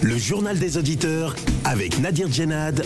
Le journal des auditeurs avec Nadir Djenad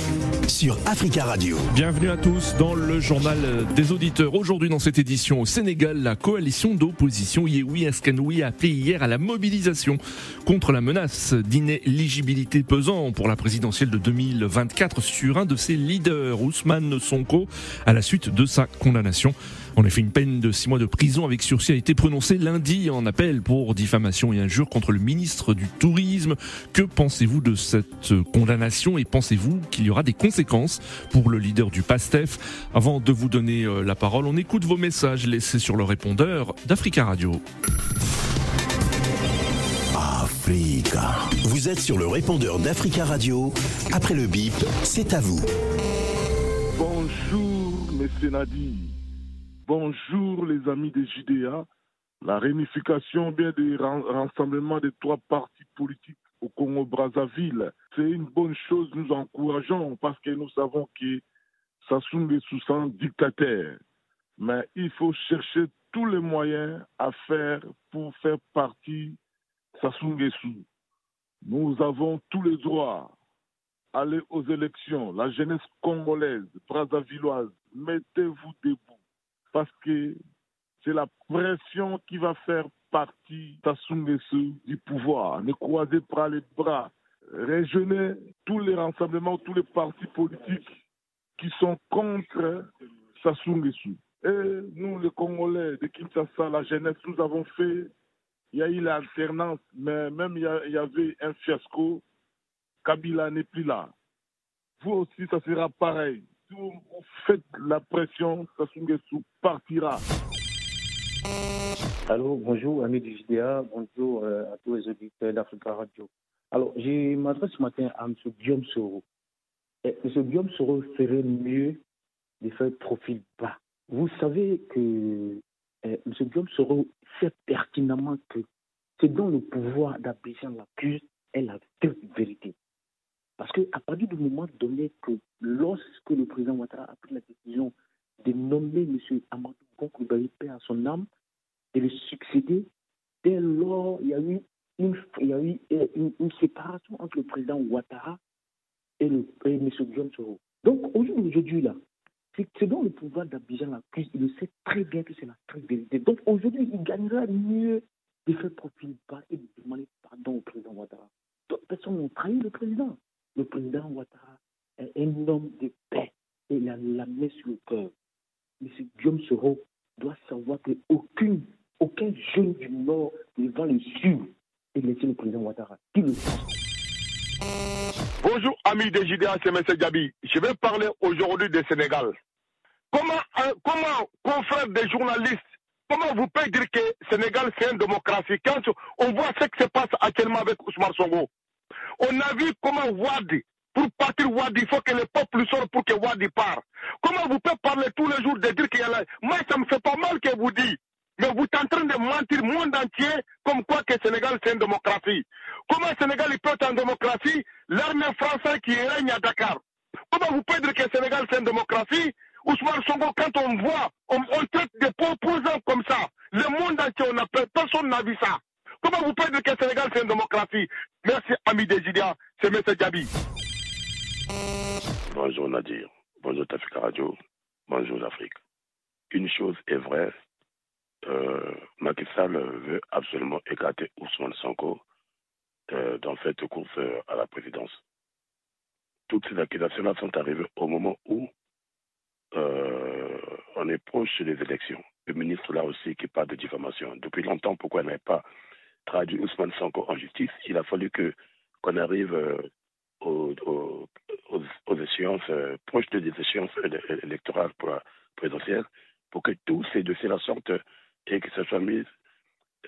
sur Africa Radio. Bienvenue à tous dans le journal des auditeurs. Aujourd'hui dans cette édition au Sénégal, la coalition d'opposition Yehoui Askanoui a appelé hier à la mobilisation contre la menace d'inéligibilité pesant pour la présidentielle de 2024 sur un de ses leaders, Ousmane Sonko, à la suite de sa condamnation. En effet, une peine de six mois de prison avec sursis a été prononcée lundi en appel pour diffamation et injure contre le ministre du Tourisme. Que pensez-vous de cette condamnation et pensez-vous qu'il y aura des conséquences pour le leader du PASTEF? Avant de vous donner euh, la parole, on écoute vos messages laissés sur le répondeur d'Africa Radio. Africa. Vous êtes sur le répondeur d'Africa Radio. Après le bip, c'est à vous. Bonjour, Monsieur Nadi. Bonjour, les amis des JDA. La réunification bien des rassemblements des trois partis politiques au Congo-Brazzaville, c'est une bonne chose. Nous encourageons parce que nous savons que Sassou Nguesso un dictateur. Mais il faut chercher tous les moyens à faire pour faire partie Sassou Nguesso. Nous avons tous les droits. Aller aux élections. La jeunesse congolaise, brazzavilloise, mettez-vous debout parce que c'est la pression qui va faire partie Nguesso du pouvoir. Ne croisez pas les bras. Réjeunez tous les rassemblements, tous les partis politiques qui sont contre Nguesso. Et nous, les Congolais de Kinshasa, la jeunesse, nous avons fait il y a eu l'alternance, mais même il y, avait un fiasco. Kabila n'est plus là. Vous aussi, ça sera pareil. Faites la pression, Sassou Nguesso partira. Allô, bonjour, amis du JDA, bonjour euh, à tous les auditeurs d'Africa Radio. Alors, je m'adresse ce matin à M. Guillaume Soro. M. Guillaume Soro ferait mieux de faire profil bas. Vous savez que euh, M. Guillaume Soro sait pertinemment que c'est dans le pouvoir d'Abidjan l'accuse est la vérité. Parce qu'à partir du moment donné que lorsque le président Ouattara a pris la décision de nommer M. Amadou Gonkoubaï, à son âme, de le succéder, dès lors, il y a eu une, euh, séparation entre le président Ouattara et, M. Guillaume Soro. Donc aujourd'hui, là, c'est dans le pouvoir d'Abidjan l'accuse, il le sait très bien que c'est la très vérité. Donc aujourd'hui, il gagnera mieux de faire profil bas et de demander pardon au président Ouattara. D'autres personnes ont trahi le président. Le président Ouattara est un homme de paix et il a la main sur le cœur. M. Guillaume Soro doit savoir qu'aucune, aucun jeune du Nord ne va le suivre et laisser le président Ouattara. Bonjour, amis des JDA, c'est M. Gabi. Je vais parler aujourd'hui du Sénégal. Comment, comment, confrères des journalistes, comment vous pouvez dire que Sénégal c'est une démocratie quand on voit ce qui se passe actuellement avec Ousmane Songo On a vu comment Wadi, pour partir Wadi, il faut que le peuple sorte pour que Wadi parte. Comment vous pouvez parler tous les jours de dire qu'il y a la... Moi, ça me fait pas mal que vous dites. Mais vous êtes en train de mentir le monde entier comme quoi que Sénégal c'est une démocratie. Comment Sénégal il peut être en démocratie? L'armée française qui règne à Dakar. Comment vous pouvez dire que Sénégal c'est une démocratie? Ousmane Songo, quand on voit, on, traite des proposants comme ça, le monde entier, on a, personne n'a vu ça. Comment vous pouvez dire que le Sénégal c'est une démocratie? Merci, ami Désidia, c'est M. Diaby. Bonjour Nadir, bonjour Tafika Radio, bonjour l'Afrique. Une chose est vraie, euh, Macky Sall veut absolument écarter Ousmane Sonko euh, dans cette course euh, à la présidence. Toutes ces accusations-là sont arrivées au moment où euh, on est proche des élections. Le ministre là aussi qui parle de diffamation. Depuis longtemps, pourquoi il n'avait pas traduit Ousmane Sonko en justice Il a fallu que qu'on arrive aux, aux, échéances, proches des échéances électorales pour la présidentielle, pour que tous ces dossiers-là sortent et que ça soit mis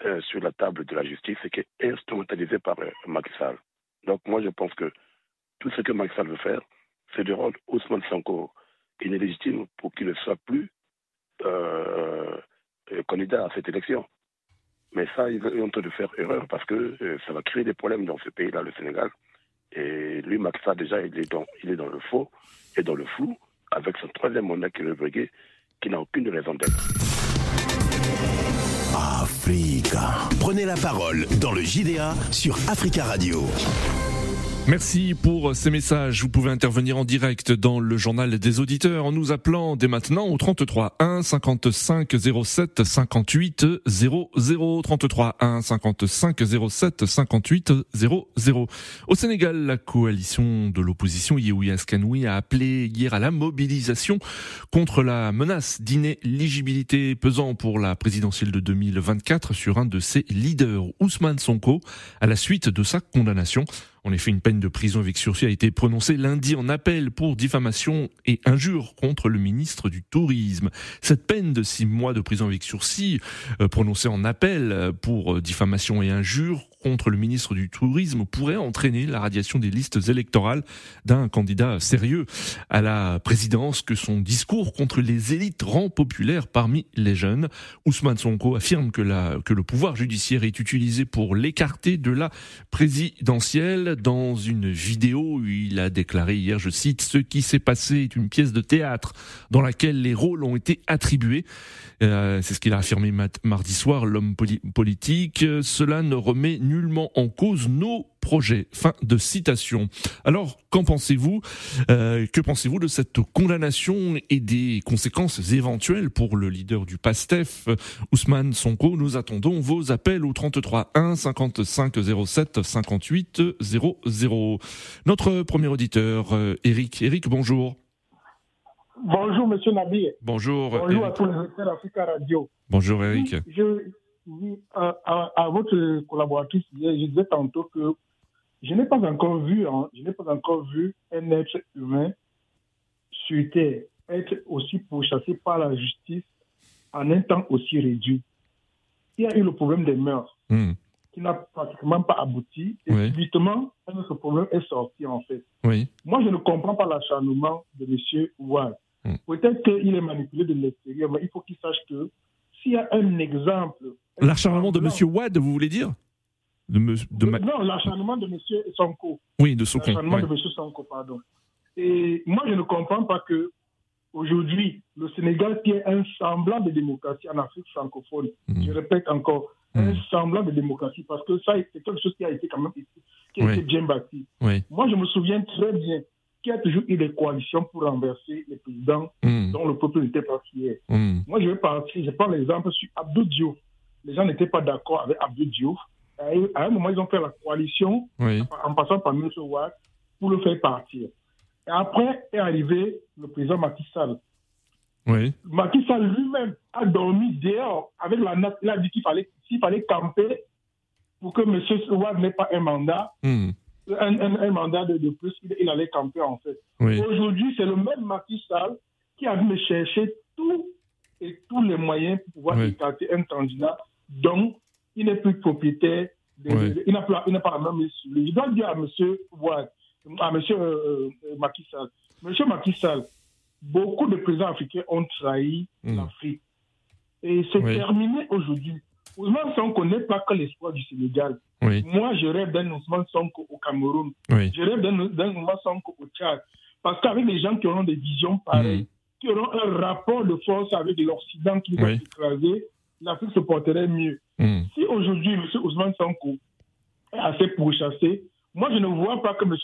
euh, sur la table de la justice et qui est instrumentalisé par euh, Macky Sall. Donc moi je pense que tout ce que Macky Sall veut faire, c'est de rendre Ousmane Sanko inélégitime pour qu'il ne soit plus euh, candidat à cette élection. Mais ça, ils train de faire erreur parce que ça va créer des problèmes dans ce pays-là, le Sénégal. Et lui, Sall, déjà, il est, dans, le faux et dans le flou avec son troisième mandat qui est le qui n'a aucune raison d'être. Africa. Prenez la parole dans le JDA sur Africa Radio. Merci pour ces messages. Vous pouvez intervenir en direct dans le journal des auditeurs en nous appelant dès maintenant au 33 1 55 07 58 00 33 1 55 07 58 00. Au Sénégal, la coalition de l'opposition Yehoui Askanoui a appelé hier à la mobilisation contre la menace d'inéligibilité pesant pour la présidentielle de 2024 sur un de ses leaders, Ousmane Sonko, à la suite de sa condamnation. En effet, une peine de prison avec sursis a été prononcée lundi en appel pour diffamation et injure contre le ministre du Tourisme. Cette peine de six mois de prison avec sursis, euh, prononcée en appel pour diffamation et injure contre le ministre du Tourisme pourrait entraîner la radiation des listes électorales d'un candidat sérieux à la présidence que son discours contre les élites rend populaire parmi les jeunes. Ousmane Sonko affirme que le pouvoir judiciaire est utilisé pour l'écarter de la présidentielle. Dans une vidéo, il a déclaré hier, je cite, Ce qui s'est passé est une pièce de théâtre dans laquelle les rôles ont été attribués. Euh, c'est ce qu'il a affirmé mardi soir, l'homme politique. Cela ne remet nullement en cause nos projets. Fin de citation. Alors, qu'en pensez-vous? Euh, Que pensez-vous de cette condamnation et des conséquences éventuelles pour le leader du PASTEF, Ousmane Sonko Nous attendons vos appels au 33 1 55 07 58 00. Notre premier auditeur, Eric. Euh, Eric, bonjour. Bonjour, monsieur Nabi. Bonjour. Bonjour à tous les auditeurs Radio. Bonjour, Eric. Je, à, votre collaboratrice, je disais tantôt que je n'ai pas encore vu, hein, je n'ai pas encore vu un être humain sur Terre être aussi pourchassé par la justice en un temps aussi réduit. Il y a eu le problème des mœurs hmm. Qui n'a pratiquement pas abouti et subitement, ce problème est sorti en fait. Oui. Moi, je ne comprends pas l'acharnement de M. Ouad. Hmm. Peut-être qu'il est manipulé de l'extérieur, mais il faut qu'il sache que s'il y a un exemple. L'acharnement de M. Wad, vous voulez dire? De Non, l'acharnement de M. Sonko. Oui, de Sonko. L'acharnement de M. Sonko, pardon. Et moi, je ne comprends pas que aujourd'hui, le Sénégal, qui est un semblant de démocratie en Afrique francophone, hmm. je répète encore, un hmm. semblant de démocratie, parce que ça, c'est quelque chose qui a été quand même qui a été bien bâti. Moi, je me souviens très bien qui a toujours eu des coalitions pour renverser les présidents hmm. dont le peuple n'était pas fier. Hmm. Moi, je vais partir, je prends l'exemple sur Abdou Diouf. Les gens n'étaient pas d'accord avec Abdou Diouf. À un moment, ils ont fait la coalition en passant par M. Ouad pour le faire partir. Et après est arrivé le président Macky Sall. Oui. Macky Sall lui-même a dormi dehors avec la note. Il a dit qu'il fallait, fallait camper pour que M. Ouad n'ait pas un mandat. Hmm un, mandat de, plus, il, allait camper en fait. Aujourd'hui, c'est le même Macky Sall qui a dû chercher tout et tous les moyens pour pouvoir écarter un candidat dont il n'est plus propriétaire, il n'a pas, pas la même Je dois dire à M. à monsieur euh, euh, Macky Sall, M. Macky Sall, beaucoup de présidents africains ont trahi hmm. l'Afrique. Et c'est terminé aujourd'hui. Ousmane Sonko n'est pas que l'espoir du Sénégal. Moi, je rêve d'un Ousmane Sonko au Cameroun. Je rêve d'un Ousmane Sonko au Tchad. Parce qu'avec les gens qui auront des visions pareilles, mm. qui auront un rapport de force avec l'Occident qui va s'écraser, l'Afrique se porterait mieux. Mm. Si aujourd'hui, M. Ousmane Sonko est assez pourchassé, moi, je ne vois pas que M.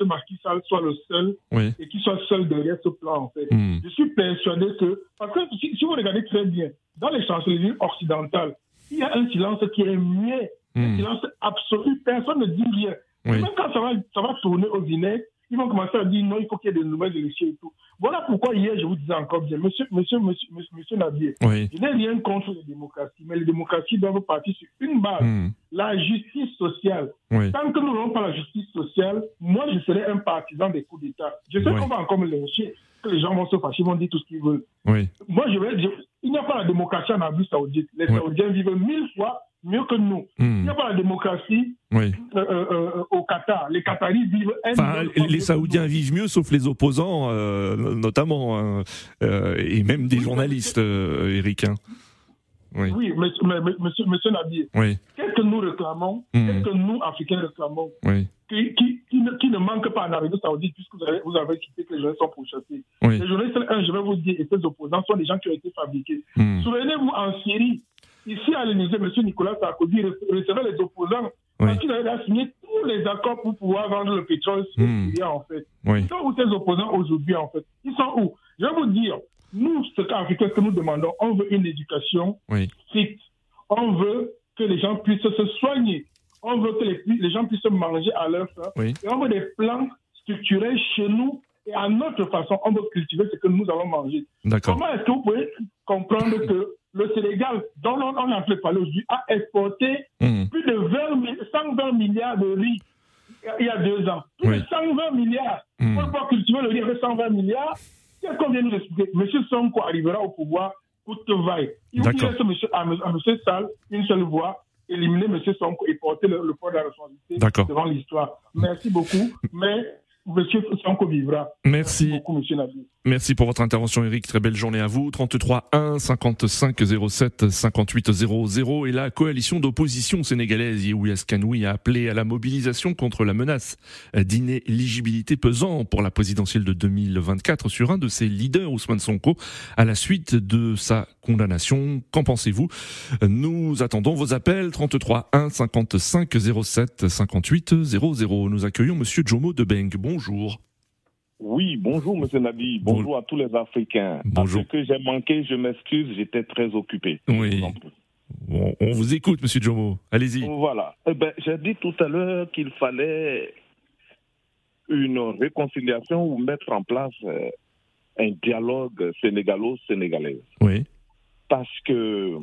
Sall soit le seul et qu'il soit seul derrière ce plan, en fait. Mm. Je suis persuadé que, parce que si, si, vous regardez très bien, dans les chancelleries occidentales, il y a un silence qui est muet, un hmm. silence absolu, personne ne dit rien. Même quand ça va, ça va tourner au vinaigre, ils vont commencer à dire non, il faut qu'il y ait des nouvelles élections et tout. Voilà pourquoi hier, je vous disais encore bien, monsieur, monsieur, monsieur, monsieur, Nabier, je n'ai rien contre les démocraties, mais les démocraties doivent partir sur une base, hmm. la justice sociale. Tant que nous n'aurons pas la justice sociale, moi, je serai un partisan des coups d'État. Je sais qu'on va encore me lyncher, que les gens vont se fâcher, vont dire tout ce qu'ils veulent. Moi, je vais dire, il n'y a pas la démocratie en Arabie Saoudite. Les Saoudiens vivent mille fois mieux que nous. Hmm. Il n'y a pas la démocratie euh, euh, euh, au Qatar. Les Qataris vivent... Enfin, les Saoudiens vivent mieux, sauf les opposants, notamment, hein. et même des journalistes, Eric. Hein. Oui, oui monsieur, monsieur, Nabi, qu'est-ce que nous réclamons, hmm. qu'est-ce que nous, Africains, réclamons? Qui, qui, qui, ne, qui, ne, manque pas en Arabie Saoudite, puisque vous avez, vous avez cité que les gens sont pourchassés. Les journalistes, un, je vais vous dire, et ces opposants sont des gens qui ont été fabriqués. Hmm. Souvenez-vous, en Syrie, ici à l'Élysée, M. Nicolas Sarkozy recevait les opposants parce qu'il avait signé tous les accords pour pouvoir vendre le pétrole hmm. en fait. Ils sont où ces opposants aujourd'hui, en fait? Ils sont où? Je vais vous dire, nous, ce qu'Africains que nous demandons, on veut une éducation stricte. On veut que les gens puissent se soigner. On veut que les, gens puissent manger à leur faim. Et on veut des plans structurés chez nous et à notre façon, on veut cultiver ce que nous allons manger. Comment est-ce que vous pouvez comprendre que le Sénégal, dont on, a a fait aujourd'hui, a exporté hmm. plus de 20, 120 milliards de riz il y a deux ans. Plus de 120 milliards. Mmh. Pour pouvoir cultiver le riz avec 120 milliards, qu'est-ce qu'on vient de expliquer? M. Sonko arrivera au pouvoir pour te vaille. Il faut laisser monsieur, à, à M. Sall une seule voix éliminer M. Sonko et porter le, le poids de la responsabilité devant l'histoire. Merci beaucoup. Mais Monsieur Sanko vivra. Merci. Merci pour votre intervention, Eric. Très belle journée à vous. 33 1 55 07 58 00 et la coalition d'opposition sénégalaise Yehoui Kanoui a appelé à la mobilisation contre la menace d'inéligibilité pesant pour la présidentielle de 2024 sur un de ses leaders, Ousmane Sonko, à la suite de sa condamnation. Qu'en pensez-vous? Nous attendons vos appels 33 1 55 07 58 00. Nous accueillons Monsieur Jomo de Beng. Bonjour. Oui, bonjour Monsieur Nabi, bonjour à tous les Africains. Bonjour. Parce que j'ai manqué, je m'excuse, j'étais très occupé. Oui. on vous écoute, Monsieur Jomo. Allez-y. Voilà. Eh ben, j'ai dit tout à l'heure qu'il fallait une réconciliation ou mettre en place euh, un dialogue sénégalo-sénégalais. Oui. Parce que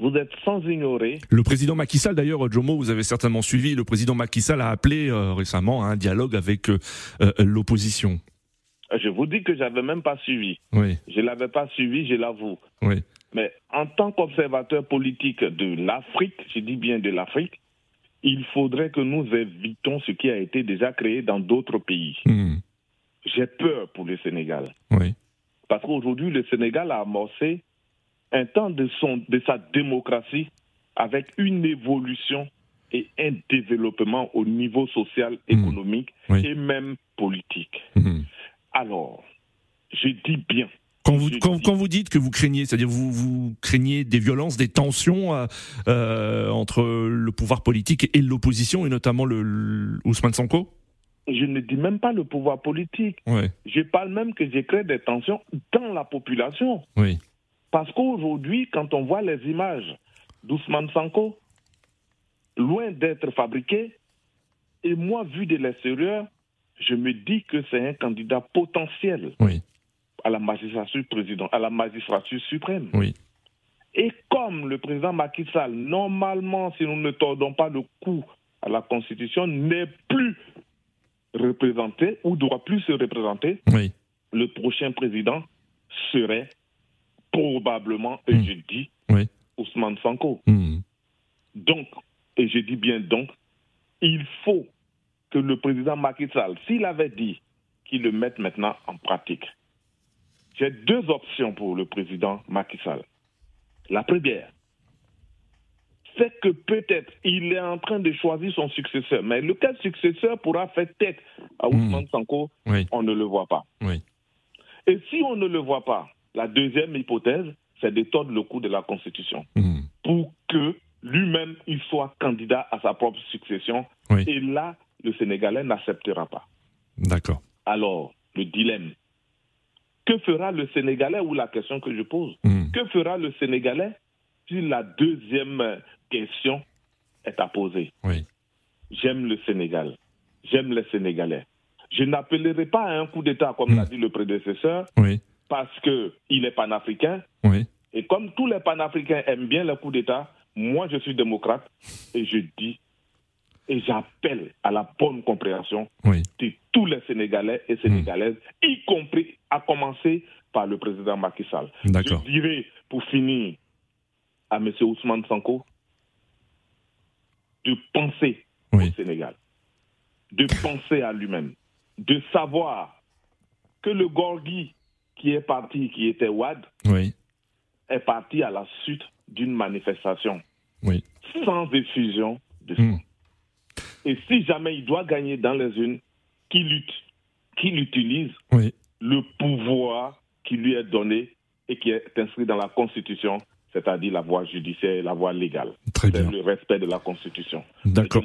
vous êtes sans ignorer. Le président Macky Sall, d'ailleurs, Jomo, vous avez certainement suivi, le président Macky Sall a appelé euh, récemment à un dialogue avec euh, euh, l'opposition. Je vous dis que j'avais même pas suivi. Oui. Je l'avais pas suivi, je l'avoue. Oui. Mais en tant qu'observateur politique de l'Afrique, je dis bien de l'Afrique, il faudrait que nous évitons ce qui a été déjà créé dans d'autres pays. Hmm. J'ai peur pour le Sénégal. Oui. Parce qu'aujourd'hui, le Sénégal a amorcé un temps de, son, de sa démocratie avec une évolution et un développement au niveau social, mmh. économique et même politique. Mmh. Alors, je dis bien. Quand vous, quand, vous dites que vous craignez, c'est-à-dire vous, vous craignez des violences, des tensions euh, euh, entre le pouvoir politique et l'opposition, et notamment le, Ousmane Sanko je ne dis même pas le pouvoir politique. Je parle même que j'ai créé des tensions dans la population. Oui. Parce qu'aujourd'hui, quand on voit les images d'Ousmane Sanko, loin d'être fabriquées, et moi, vu de l'extérieur, je me dis que c'est un candidat potentiel à la magistrature président, à la magistrature suprême. Oui. Et comme le président Macky Sall, normalement, si nous ne tordons pas le cou à la Constitution, n'est plus représenté ou doit plus se représenter, le prochain président serait probablement, et hmm. je dis, Ousmane Sanko. Hmm. Donc, et je dis bien donc, il faut que le président Macky Sall, s'il avait dit qu'il le mette maintenant en pratique, j'ai deux options pour le président Macky Sall. La première, c'est que peut-être il est en train de choisir son successeur, mais lequel successeur pourra faire tête à hmm. Ousmane Sanko, on ne le voit pas. Et si on ne le voit pas, la deuxième hypothèse, c'est de tordre le coup de la Constitution hmm. pour que lui-même il soit candidat à sa propre succession. Et là, le Sénégalais n'acceptera pas. D'accord. Alors, le dilemme. Que fera le Sénégalais ou la question que je pose hmm. Que fera le Sénégalais si la deuxième question est à poser? Oui. J'aime le Sénégal. J'aime les Sénégalais. Je n'appellerai pas à un coup d'État, comme l'a hmm. dit le prédécesseur, oui parce qu'il est panafricain. Oui. Et comme tous les panafricains aiment bien le coup d'État, moi je suis démocrate et je dis et j'appelle à la bonne compréhension de tous les Sénégalais et Sénégalaises, y compris à commencer par le président Macky Sall. Je dirais, pour finir, à M. Ousmane Sanko, de penser au Sénégal, de penser à lui-même, de savoir que le Gorgui qui est parti, qui était Wad, est parti à la suite d'une manifestation sans effusion de sang. Hmm. Et si jamais il doit gagner dans les unes, qu'il lutte, qu'il utilise le pouvoir qui lui est donné et qui est inscrit dans la Constitution, c'est-à-dire la voie judiciaire, la voie légale. Très bien. Le respect de la Constitution. D'accord.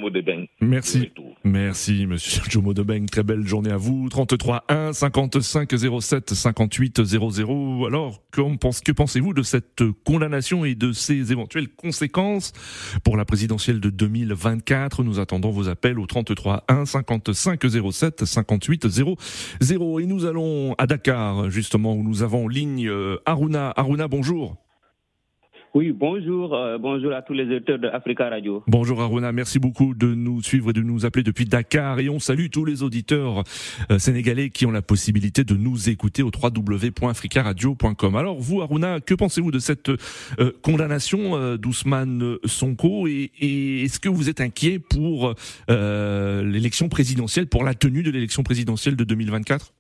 Merci. Merci, monsieur Jomo Debeng. Très belle journée à vous. 33 1 55 07 58 00. Alors, que pensez-vous de cette condamnation et de ses éventuelles conséquences pour la présidentielle de 2024 Nous attendons vos appels au 33 1 55 07 58 00. Et nous allons à Dakar, justement, où nous avons ligne euh, Aruna. Aruna, bonjour. Oui, bonjour, euh, bonjour à tous les auditeurs de Africa Radio. Bonjour Aruna, merci beaucoup de nous suivre et de nous appeler depuis Dakar et on salue tous les auditeurs euh, sénégalais qui ont la possibilité de nous écouter au www.africaradio.com. Alors vous Aruna, que pensez-vous de cette euh, condamnation d'Ousmane Sonko et, et est-ce que vous êtes inquiet pour l'élection présidentielle, pour la tenue de l'élection présidentielle de 2024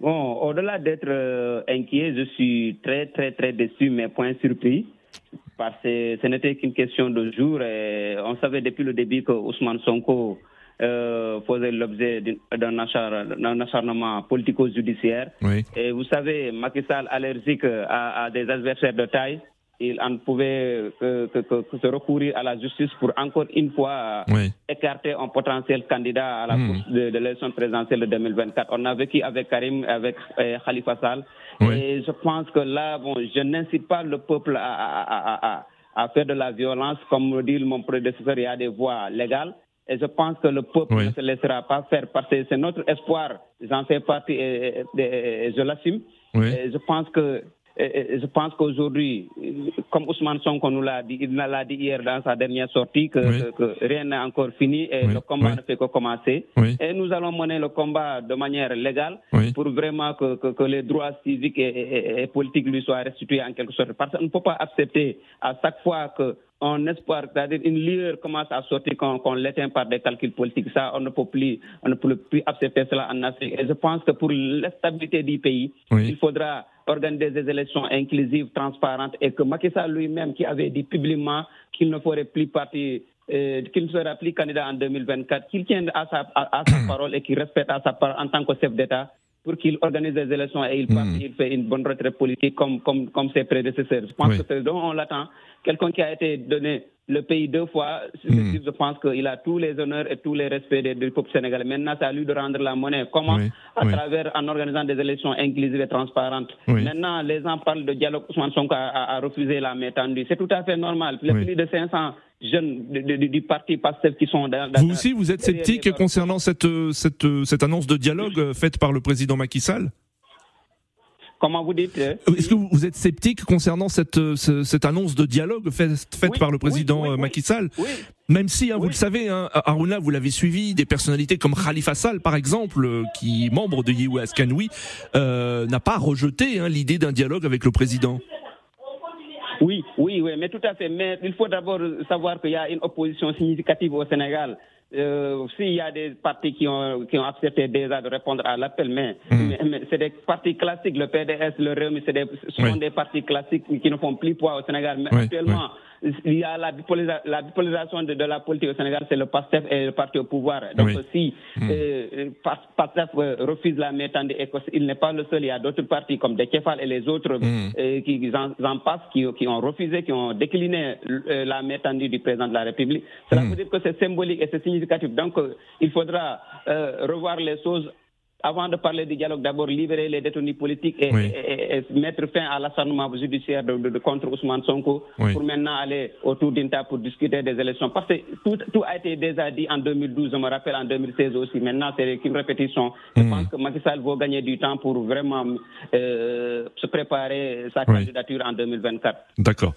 Bon, au-delà d'être euh, inquiet, je suis très, très, très déçu, mais point surpris. Parce que ce n'était qu'une question de jour. Et on savait depuis le début que Ousmane Sonko euh, faisait l'objet d'un acharnement politico-judiciaire. Et vous savez, Macky Sall allergique à, à des adversaires de taille il en pouvait que, se recourir à la justice pour encore une fois écarter un potentiel candidat à la course de, l'élection présidentielle de 2024. On a vécu avec Karim, avec euh, Khalifa Sall. Et je pense que là, bon, je n'incite pas le peuple à, à, à, à, faire de la violence. Comme le dit mon prédécesseur, il y a des voies légales. Et je pense que le peuple ne se laissera pas faire parce que c'est notre espoir. J'en fais partie et, je l'assume. je pense que je pense qu'aujourd'hui, comme Ousmane Sonko nous l'a dit, il l'a dit hier dans sa dernière sortie, que, rien n'est encore fini et le combat ne fait que commencer. Et nous allons mener le combat de manière légale pour vraiment que, que, les droits civiques et, et, politiques lui soient restitués en quelque sorte. Parce qu'on ne peut pas accepter à chaque fois que un espoir, c'est-à-dire une lueur commence à sortir qu'on l'éteint par des calculs politiques. Ça, on ne peut plus, on ne peut plus accepter cela en Afrique. Et je pense que pour la stabilité du pays, il faudra organiser des élections inclusives, transparentes, et que Macky Sall lui-même, qui avait dit publiquement qu'il ne ferait plus partie euh, qu'il ne sera plus candidat en 2024, qu'il tienne à sa, à, sa parole et qu'il respecte à sa parole en tant que chef d'État pour qu'il organise des élections et il, hmm. il fait une bonne retraite politique comme, comme, comme ses prédécesseurs. Je pense que c'est donc on l'attend. Quelqu'un qui a été donné le pays deux fois, hmm. je pense qu'il a tous les honneurs et tous les respects du peuple sénégalais. Maintenant, c'est à lui de rendre la monnaie. Comment? À travers, en organisant des élections inclusives et transparentes. Maintenant, les gens parlent de dialogue. Ousmane Sonko a, refusé la main tendue. C'est tout à fait normal. Les plus de 500 jeunes du parti PASTEF qui sont dans, Vous aussi, vous êtes sceptique concernant cette, cette, cette annonce de dialogue euh, faite par le président Macky Sall Comment vous dites euh, Est-ce que vous êtes sceptique concernant cette, euh, cette annonce de dialogue faite, par le président oui, Macky Sall? Même si, hein, vous le savez, hein, Aruna, vous l'avez suivi, des personnalités comme Khalifa Sall, par exemple, qui est membre de Yewa Askanoui, n'a pas rejeté hein, l'idée d'un dialogue avec le président. Oui, oui, oui, mais tout à fait. Mais il faut d'abord savoir qu'il y a une opposition significative au Sénégal. Euh, S'il y a des partis qui ont, qui ont accepté déjà de répondre à l'appel, mais, mais, c'est des partis classiques, le PDS, le REM, ce sont des partis classiques qui ne font plus poids au Sénégal. Mais actuellement, il y a la, bipolarisation de, la politique au Sénégal, c'est le PASTEF et le parti au pouvoir. Donc si mmh. euh, PASTEF euh, refuse la méthode et il n'est pas le seul, il y a d'autres partis comme Dekefal et les autres mmh. euh, qui en, passent, qui, ont refusé, qui ont décliné euh, la méthode du président de la République. Cela mmh. veut dire que c'est symbolique et c'est significatif. Donc il faudra revoir les choses avant de parler du dialogue, d'abord libérer les détenus politiques et, mettre fin à l'acharnement judiciaire de, contre Ousmane Sonko pour maintenant aller autour d'une table pour discuter des élections. Parce que tout, a été déjà dit en 2012, je me rappelle en 2016 aussi. Maintenant, c'est une répétition. Je hmm. pense que Macky Sall va gagner du temps pour vraiment euh, se préparer sa candidature en 2024. D'accord.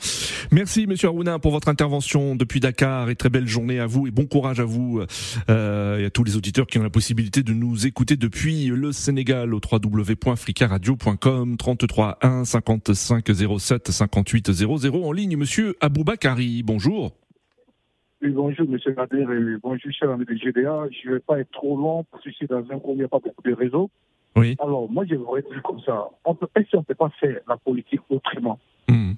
Merci, Monsieur Aruna, pour votre intervention depuis Dakar et très belle journée à vous et bon courage à vous euh, et à tous les auditeurs qui ont la possibilité de nous écouter depuis le Sénégal au www.fricaradio.com 33 1 55 07 58 00 en ligne. Monsieur Aboubakari, bonjour. Oui, bonjour, monsieur Nader, et bonjour, cher ami de GDA. Je ne vais pas être trop long parce que je suis dans un coin où il n'y a pas beaucoup de réseaux. Oui. Alors, moi, je voudrais dire comme ça. On peut, si on ne peut pas faire la politique autrement, hmm.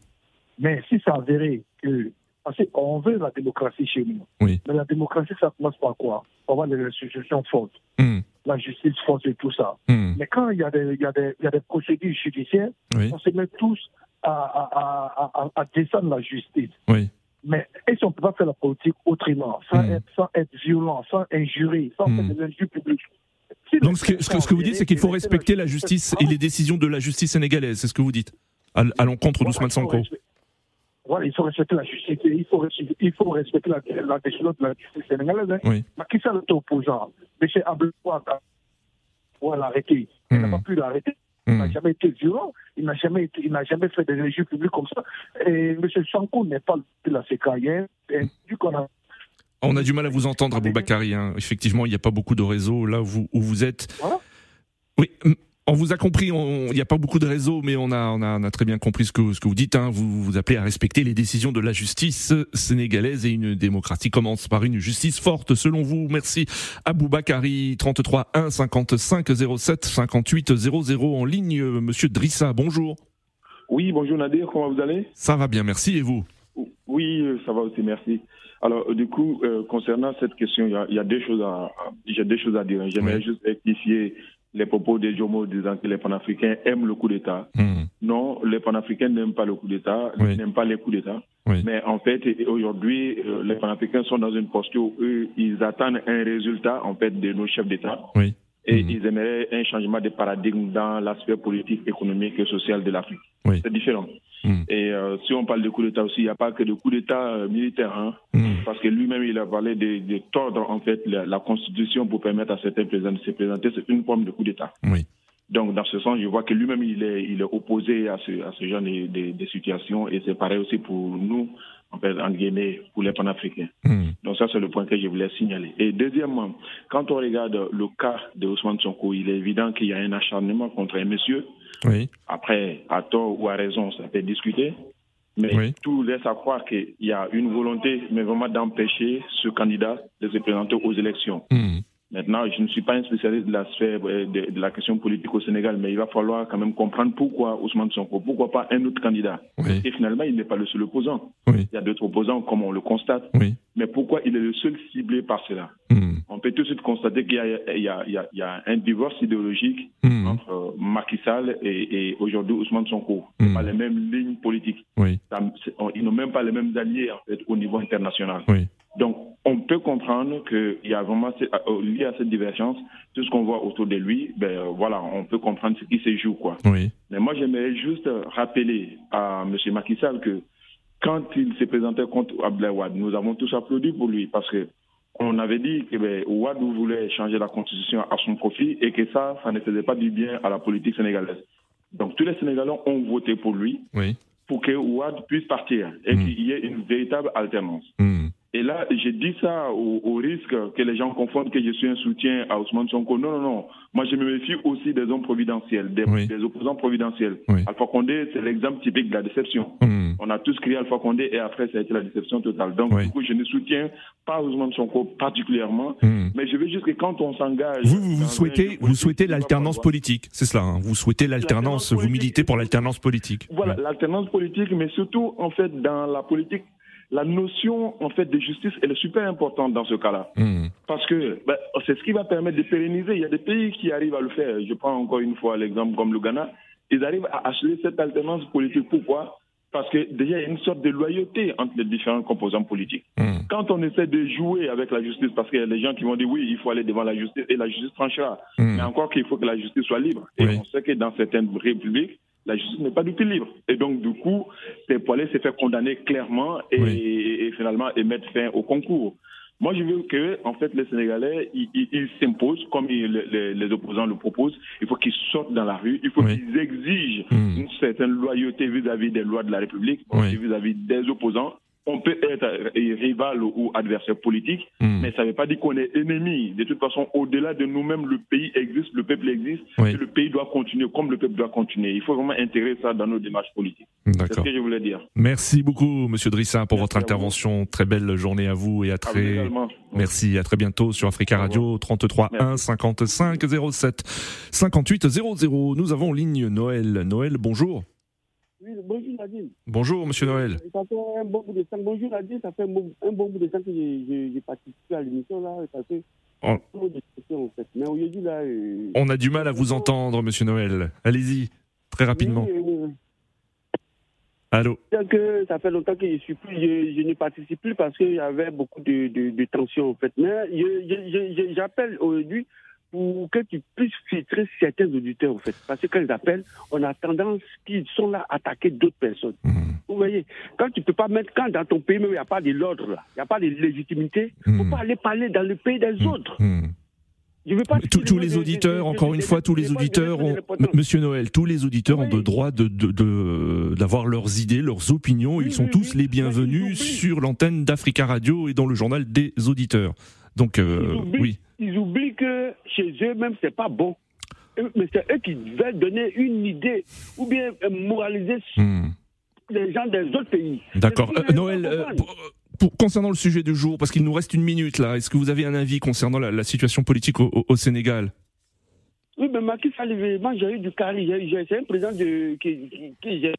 mais si ça avéré que. Parce qu'on veut la démocratie chez nous. Oui. Mais la démocratie, ça commence par quoi? Par avoir des institutions fortes. Hmm la justice force et tout ça. Hmm. Mais quand il y, a des, il, y a des, il y a des procédures judiciaires, on se met tous à, à, descendre la justice. Oui. Mais est-ce qu'on ne peut pas faire la politique autrement, sans, hmm. être, sans être violent, sans injurer, sans faire hmm. des injures publiques? Donc ce que, ce que, vous dites, c'est qu'il faut respecter la justice et les décisions de la justice sénégalaise, c'est ce que vous dites, à, l'encontre d'Ousmane Sanko. Voilà, il faut respecter la justice, il faut, il faut respecter la, décision de la justice sénégalaise. Hein. Oui. Mais qui est opposant M. Abdelouad, pour l'arrêter. Il n'a hmm. pas pu l'arrêter. Il n'a hmm. jamais été violent, il n'a jamais, il n'a jamais fait des régions publiques comme ça. Et M. Sanko n'est pas de la séqualienne. On a du mal à vous entendre, Aboubakari. Hein. Effectivement, il n'y a pas beaucoup de réseaux là où vous, où vous êtes. Voilà. Oui, on vous a compris, il n'y a pas beaucoup de réseaux, mais on a, on a, on a très bien compris ce que, ce que vous dites. Hein. Vous vous appelez à respecter les décisions de la justice sénégalaise et une démocratie commence par une justice forte, selon vous. Merci. Aboubakari, 33 1 55 07 58 00 en ligne. Monsieur Drissa, bonjour. Oui, bonjour Nadir, comment vous allez? Ça va bien, merci. Et vous? Oui, ça va aussi, merci. Alors, du coup, euh, concernant cette question, il y a, deux choses à, j'ai deux choses à dire. J'aimerais juste rectifier les propos des Jomo disant que les panafricains aiment le coup d'État. Hmm. Non, les panafricains n'aiment pas le coup d'État, n'aiment pas les coups d'État. Mais en fait, aujourd'hui, euh, les panafricains sont dans une posture où ils attendent un résultat en fait de nos chefs d'État. Et hmm. ils aimeraient un changement de paradigme dans l'aspect politique, économique et social de l'Afrique. C'est différent. Hmm. Et euh, si on parle de coup d'État aussi, il n'y a pas que de coup d'État euh, militaire, hein, hmm. parce que lui-même, il a parlé de, de tordre en fait la, Constitution pour permettre à certains présidents de se présenter. C'est une forme de coup d'État. Oui. Donc, dans ce sens, je vois que lui-même, il est, il est opposé à ce, à ce genre de, de, situations. Et c'est pareil aussi pour nous, en fait, en Guinée, pour les panafricains. Hmm. Donc, ça, c'est le point que je voulais signaler. Et deuxièmement, quand on regarde le cas de Ousmane Sonko, il est évident qu'il y a un acharnement contre un monsieur oui. Après, à tort ou à raison, ça peut discuter. Mais tout laisse à croire qu'il y a une volonté, mais vraiment d'empêcher ce candidat de se présenter aux élections. Hmm. Maintenant, je ne suis pas un spécialiste de la sphère euh, de, la question politique au Sénégal, mais il va falloir quand même comprendre pourquoi Ousmane Sonko, pourquoi pas un autre candidat. Et finalement, il n'est pas le seul opposant. Il y a d'autres opposants, comme on le constate. Mais pourquoi il est le seul ciblé par cela? Hmm. On peut tout de suite constater qu'il y, a un divorce idéologique hmm. entre Macky Sall et, aujourd'hui Ousmane Sonko. Hmm. Pas les mêmes lignes politiques. ils n'ont même pas les mêmes alliés en fait, au niveau international. Donc, on peut comprendre qu'il y a vraiment, euh, lié à cette divergence, tout ce qu'on voit autour de lui, ben euh, voilà, on peut comprendre ce qui se joue, quoi. Oui. Mais moi, j'aimerais juste rappeler à M. Macky Sall que quand il s'est présenté contre Abdel Wad, nous avons tous applaudi pour lui parce que on avait dit que ben, Ouad voulait changer la constitution à son profit et que ça, ça ne faisait pas du bien à la politique sénégalaise. Donc tous les Sénégalais ont voté pour lui oui. pour que Ouad puisse partir et hmm. qu'il y ait une véritable alternance. Hmm. Et là, j'ai dit ça au, risque que les gens confondent que je suis un soutien à Ousmane Sonko. Non, non, non. Moi, je me méfie aussi des hommes providentiels, des, opposants providentiels. Alpha Condé, c'est l'exemple typique de la déception. Hmm. On a tous crié Alpha Condé et après, ça a été la déception totale. Donc, du coup, je ne soutiens pas Ousmane Sonko particulièrement, hmm. mais je veux juste que quand on s'engage... Vous, vous, souhaitez, vous souhaitez l'alternance politique, c'est cela. Hein. vous souhaitez l'alternance, vous militez pour l'alternance politique. Voilà, l'alternance politique, mais surtout, en fait, dans la politique la notion en fait de justice elle est super importante dans ce cas-là. Hmm. Parce que ben, c'est ce qui va permettre de pérenniser. Il y a des pays qui arrivent à le faire. Je prends encore une fois l'exemple comme le Ghana. Ils arrivent à acheter cette alternance politique. Pourquoi? Parce que déjà, il y a une sorte de loyauté entre les différents composants politiques. Hmm. Quand on essaie de jouer avec la justice, parce qu'il y a des gens qui vont dire oui, il faut aller devant la justice et la justice tranchera. Hmm. Mais encore qu'il faut que la justice soit libre. Et on sait que dans certaines républiques, la justice n'est pas du tout libre. Et donc, du coup, Poilé s'est fait condamner clairement et, finalement et mettre fin au concours. Moi, je veux que, en fait, les Sénégalais, ils s'imposent comme les, opposants le proposent. Il faut qu'ils sortent dans la rue. Il faut qu'ils exigent hmm. une certaine loyauté vis-à-vis des lois de la République, vis-à-vis des opposants on peut être rival ou adversaire politique, hmm. mais ça ne veut pas dire qu'on est ennemi. De toute façon, au-delà de nous-mêmes, le pays existe, le peuple existe, et le pays doit continuer comme le peuple doit continuer. Il faut vraiment intégrer ça dans nos démarches politiques. C'est ce que je voulais dire. Merci beaucoup, Monsieur Drissa, pour votre intervention. Très belle journée à vous et à très. Merci, à très bientôt sur Africa Radio 33 1 55 07 58 00. Nous avons ligne Noël. Noël, bonjour bonjour Nadine. Bonjour Monsieur Noël. Ça fait un bon bout de temps. Bonjour Nadine, ça fait un bon, bout de temps que j'ai participé à l'émission là. Ça fait oh. en fait. Mais aujourd'hui là. Euh, On a du mal à vous entendre, Monsieur Noël. Allez-y, très rapidement. Oui, Allô? Que ça fait longtemps que je suis plus, je, ne participe plus parce qu'il y avait beaucoup de, de, tensions en fait. Mais j'appelle aujourd'hui pour que tu puisses filtrer certains auditeurs en fait. Parce que quand ils appellent, on a tendance qu'ils sont là à attaquer d'autres personnes. Mmh. Vous voyez, quand tu peux pas mettre, quand dans ton pays il n'y a pas de l'ordre il n'y a pas de légitimité, il ne faut mmh. pas aller parler dans le pays des mmh. autres. tous, les auditeurs, encore une fois, tous les auditeurs, ont, Monsieur Noël, tous les auditeurs ont le droit de, d'avoir leurs idées, leurs opinions. Ils sont tous les bienvenus sur l'antenne d'Africa Radio et dans le journal des auditeurs. Donc, euh, oui. Ils oublient que chez eux même c'est pas bon. Mais c'est eux qui veulent donner une idée ou bien moraliser hmm. les gens des autres pays. D'accord. Euh, Noël, euh, concernant le sujet du jour, parce qu'il nous reste une minute là, est-ce que vous avez un avis concernant la, situation politique au, Sénégal? Oui, mais Macky Sall, moi j'ai eu du charisme. C'est un président de, que, j'ai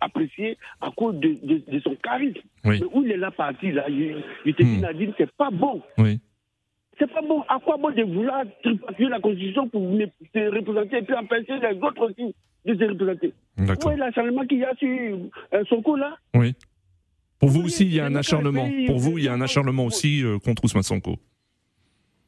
apprécié à cause de, son charisme. Mais où il est là parti, là, il, te dit, hmm. Nadine, c'est pas bon. Oui. C'est pas bon. À quoi bon de vouloir tripatouiller la Constitution pour se représenter et puis empêcher les autres aussi de se représenter D'accord. Oui, l'acharnement qu'il y a sur euh, son coup là. Oui. Pour vous aussi, il y a un acharnement. Pour vous, il y a un acharnement aussi euh, contre Ousmane Sonko.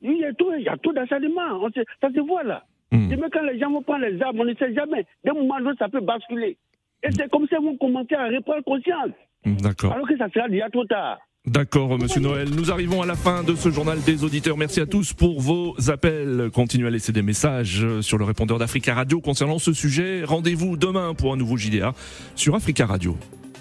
Il y a tout, il y a tout d'acharnement. Ça se voit là. Hmm. Même quand les gens vont prendre les armes, on ne sait jamais. D'un moment ça peut basculer. Et c'est comme ça qu'ils vont commencer à reprendre conscience. D'accord. Alors que ça sera déjà trop tard. D'accord, monsieur Noël. Nous arrivons à la fin de ce journal des auditeurs. Merci à tous pour vos appels. Continuez à laisser des messages sur le répondeur d'Africa Radio concernant ce sujet. Rendez-vous demain pour un nouveau JDA sur Africa Radio.